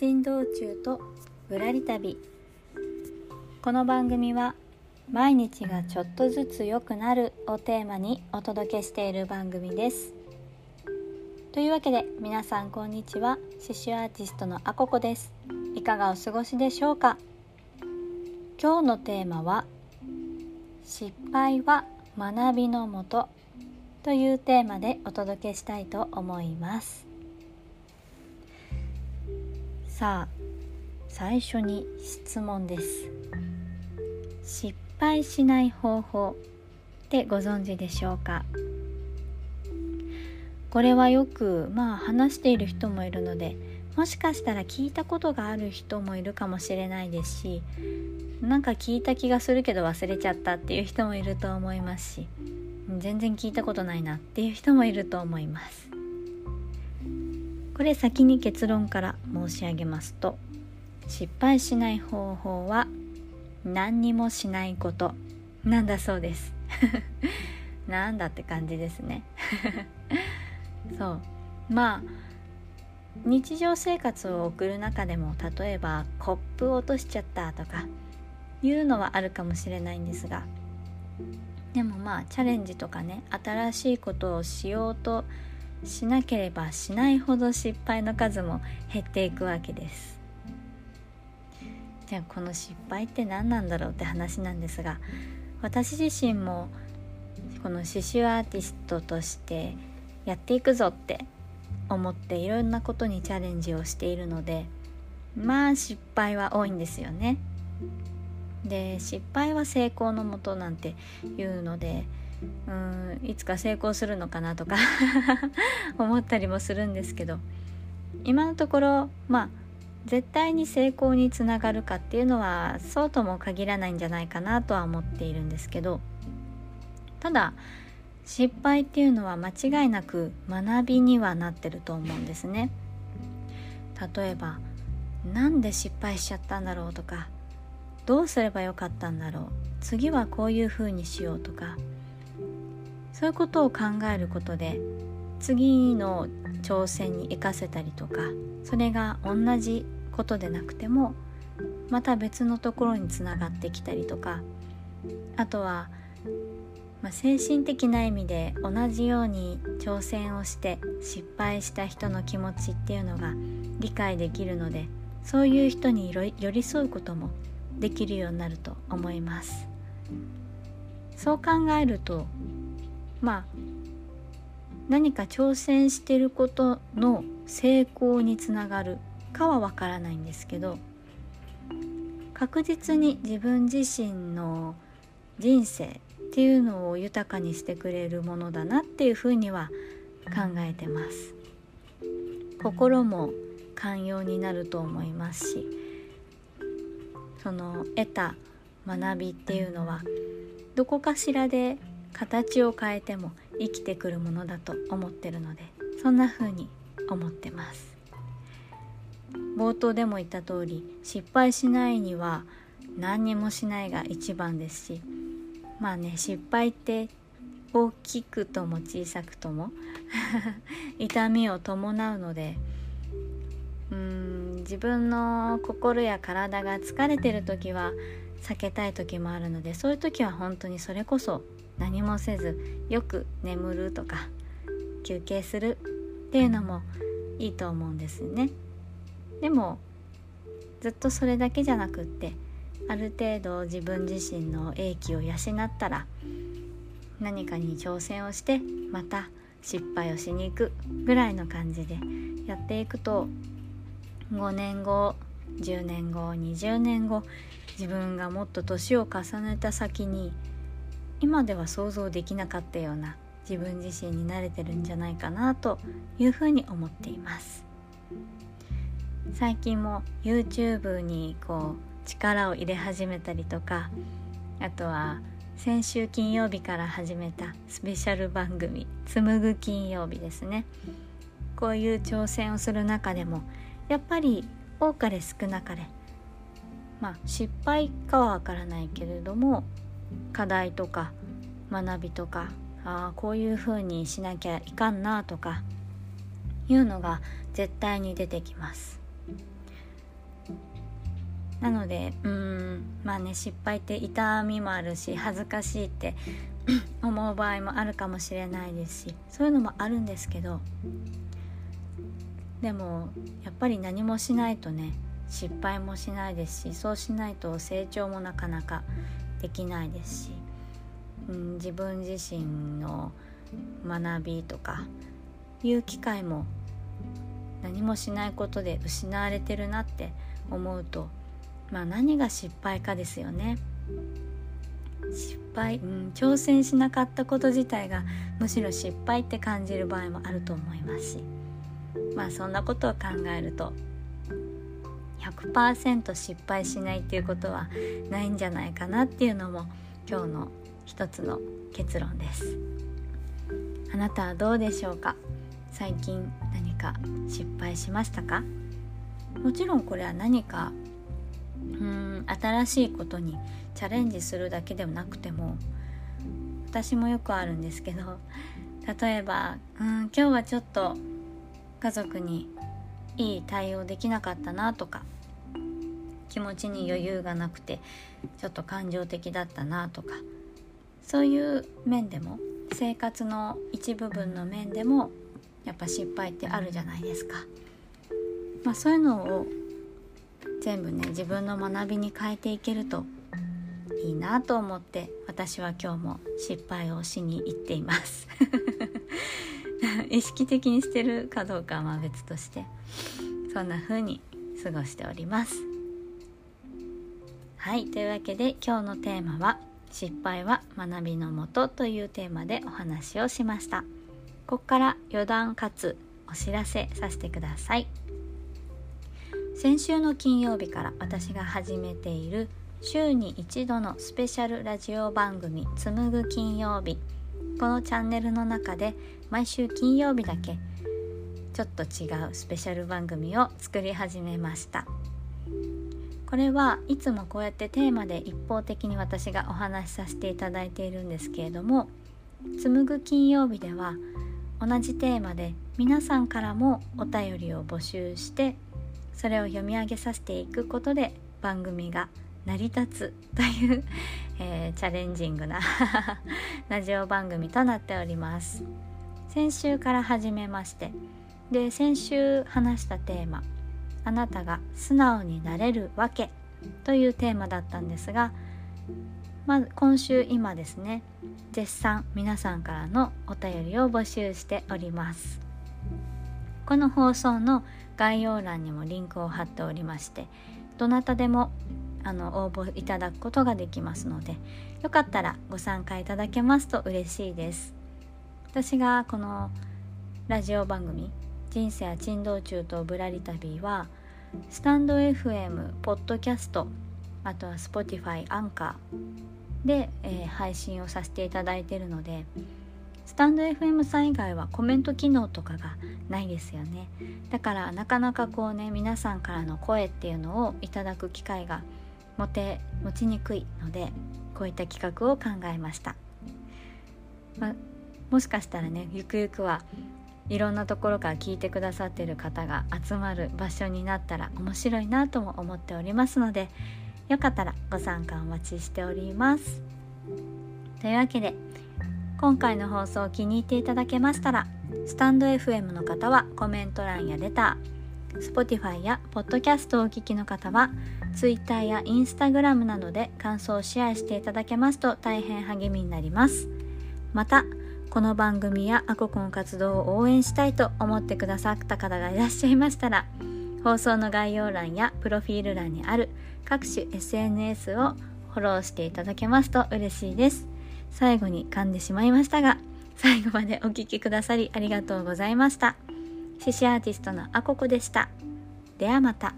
珍道中とぶらり旅。この番組は毎日がちょっとずつ良くなるをテーマにお届けしている番組です。というわけで皆さんこんにちは。刺繍アーティストのあここです。いかがお過ごしでしょうか？今日のテーマは失敗は学びのもとというテーマでお届けしたいと思います。さあ最初に質問です。失敗しない方法ってご存知でしょうか？これはよくまあ話している人もいるのでもしかしたら聞いたことがある人もいるかもしれないですしなんか聞いた気がするけど忘れちゃったっていう人もいると思いますし全然聞いたことないなっていう人もいると思います。これ先に結論から申し上げますと失敗しない方法は何にもしないこと。なんだそうです。なんだって感じですね。そう。まあ日常生活を送る中でも例えばコップを落としちゃったとかいうのはあるかもしれないんですがでもまあチャレンジとかね新しいことをしようとしなければしないほど失敗の数も減っていくわけですじゃあこの失敗って何なんだろうって話なんですが私自身もこの刺繍アーティストとしてやっていくぞって思っていろんなことにチャレンジをしているのでまあ失敗は多いんですよね。で失敗は成功のもとなんていうのでうんいつか成功するのかなとか 思ったりもするんですけど今のところまあ絶対に成功につながるかっていうのはそうとも限らないんじゃないかなとは思っているんですけどただ失敗っていうのは間違いなく学びにはなってると思うんですね。例えばなんで失敗しちゃったんだろうとかどうすればよかったんだろう次はこういうふうにしようとかそういうことを考えることで次の挑戦に生かせたりとかそれが同じことでなくてもまた別のところにつながってきたりとかあとは、まあ、精神的な意味で同じように挑戦をして失敗した人の気持ちっていうのが理解できるのでそういう人に寄り添うこともできるようになると思います。そう考えるとまあ何か挑戦してることの成功につながるかはわからないんですけど確実に自分自身の人生っていうのを豊かにしてくれるものだなっていうふうには考えてます。心も寛容になると思いますしその得た学びっていうのはどこかしらで形を変えても生きてくるものだと思ってるのでそんな風に思ってます。冒頭でも言った通り失敗しないには何にもしないが一番ですしまあね失敗って大きくとも小さくとも 痛みを伴うのでうーん自分の心や体が疲れてる時は避けたい時もあるのでそういう時は本当にそれこそ何もせずよく眠るとか休憩するっていうのもいいと思うんですね。でもずっとそれだけじゃなくってある程度自分自身の英気を養ったら何かに挑戦をしてまた失敗をしに行くぐらいの感じでやっていくと5年後10年後20年後自分がもっと年を重ねた先に今では想像できなかったような自分自身に慣れてるんじゃないかなというふうに思っています。最近も YouTube にこう力を入れ始めたりとかあとは先週金曜日から始めたスペシャル番組「紡ぐ金曜日」ですね。こういう挑戦をする中でもやっぱり多かれ少なかれまあ失敗かはわからないけれども課題とか学びとかあこういうふうにしなきゃいかんなとかいうのが絶対に出てきます。なのでうんまあね失敗って痛みもあるし恥ずかしいって 思う場合もあるかもしれないですしそういうのもあるんですけどでもやっぱり何もしないとね失敗もしないですしそうしないと成長もなかなかできないですし、うん、自分自身の学びとかいう機会も何もしないことで失われてるなって思うとまあ何が失敗かですよね。失敗、うん、挑戦しなかったこと自体がむしろ失敗って感じる場合もあると思いますしまあそんなことを考えると100%失敗しないっていうことはないんじゃないかなっていうのも今日の一つの結論です。あなたはどうでしょうか？最近何か失敗しましたか？もちろんこれは何かうん新しいことにチャレンジするだけでもなくても私もよくあるんですけど例えばうん今日はちょっと家族にいい対応できなかったなとか気持ちに余裕がなくてちょっと感情的だったなとかそういう面でも生活の一部分の面でもやっぱ失敗ってあるじゃないですか。まあ、そういうのを全部ね自分の学びに変えていけるといいなと思って私は今日も失敗をしに行っています 意識的にしてるかどうかはまあ別としてそんな風に過ごしております。はいというわけで今日のテーマは「失敗は学びのもと」というテーマでお話をしました。ここから余談かつお知らせさせてください。先週の金曜日から私が始めている週に一度のスペシャルラジオ番組「紡ぐ金曜日」このチャンネルの中で毎週金曜日だけちょっと違うスペシャル番組を作り始めました。これはいつもこうやってテーマで一方的に私がお話しさせていただいているんですけれども紡ぐ金曜日では同じテーマで皆さんからもお便りを募集してそれを読み上げさせていくことで番組が成り立つという、えー、チャレンジングな ラジオ番組となっております。先週から始めましてで先週話したテーマ「あなたが素直になれるわけ」というテーマだったんですがまず今週今ですね絶賛皆さんからのお便りを募集しております。この放送の概要欄にもリンクを貼っておりましてどなたでもあの応募いただくことができますのでよかったらご参加いただけますと嬉しいです。私がこのラジオ番組「人生は珍道中とぶらり旅」はスタンド FM、ポッドキャストあとは Spotify、アンカーで、えー、配信をさせていただいているのでスタンド FM さん以外はコメント機能とかがないですよね。だからなかなかこうね皆さんからの声っていうのをいただく機会が持て持ちにくいのでこういった企画を考えました、まもしかしたらねゆくゆくはいろんなところから聞いてくださっている方が集まる場所になったら面白いなとも思っておりますのでよかったらご参加お待ちしております。というわけで今回の放送を気に入っていただけましたらスタンド FM の方はコメント欄やレター Spotify や Podcast をお聞きの方は Twitter や Instagram などで感想をシェアしていただけますと大変励みになります。またこの番組やアココン活動を応援したいと思ってくださった方がいらっしゃいましたら放送の概要欄やプロフィール欄にある各種 SNS をフォローしていただけますと嬉しいです。最後に噛んでしまいましたが最後までお聴きくださりありがとうございました。獅子アーティストのあここでしたではまた。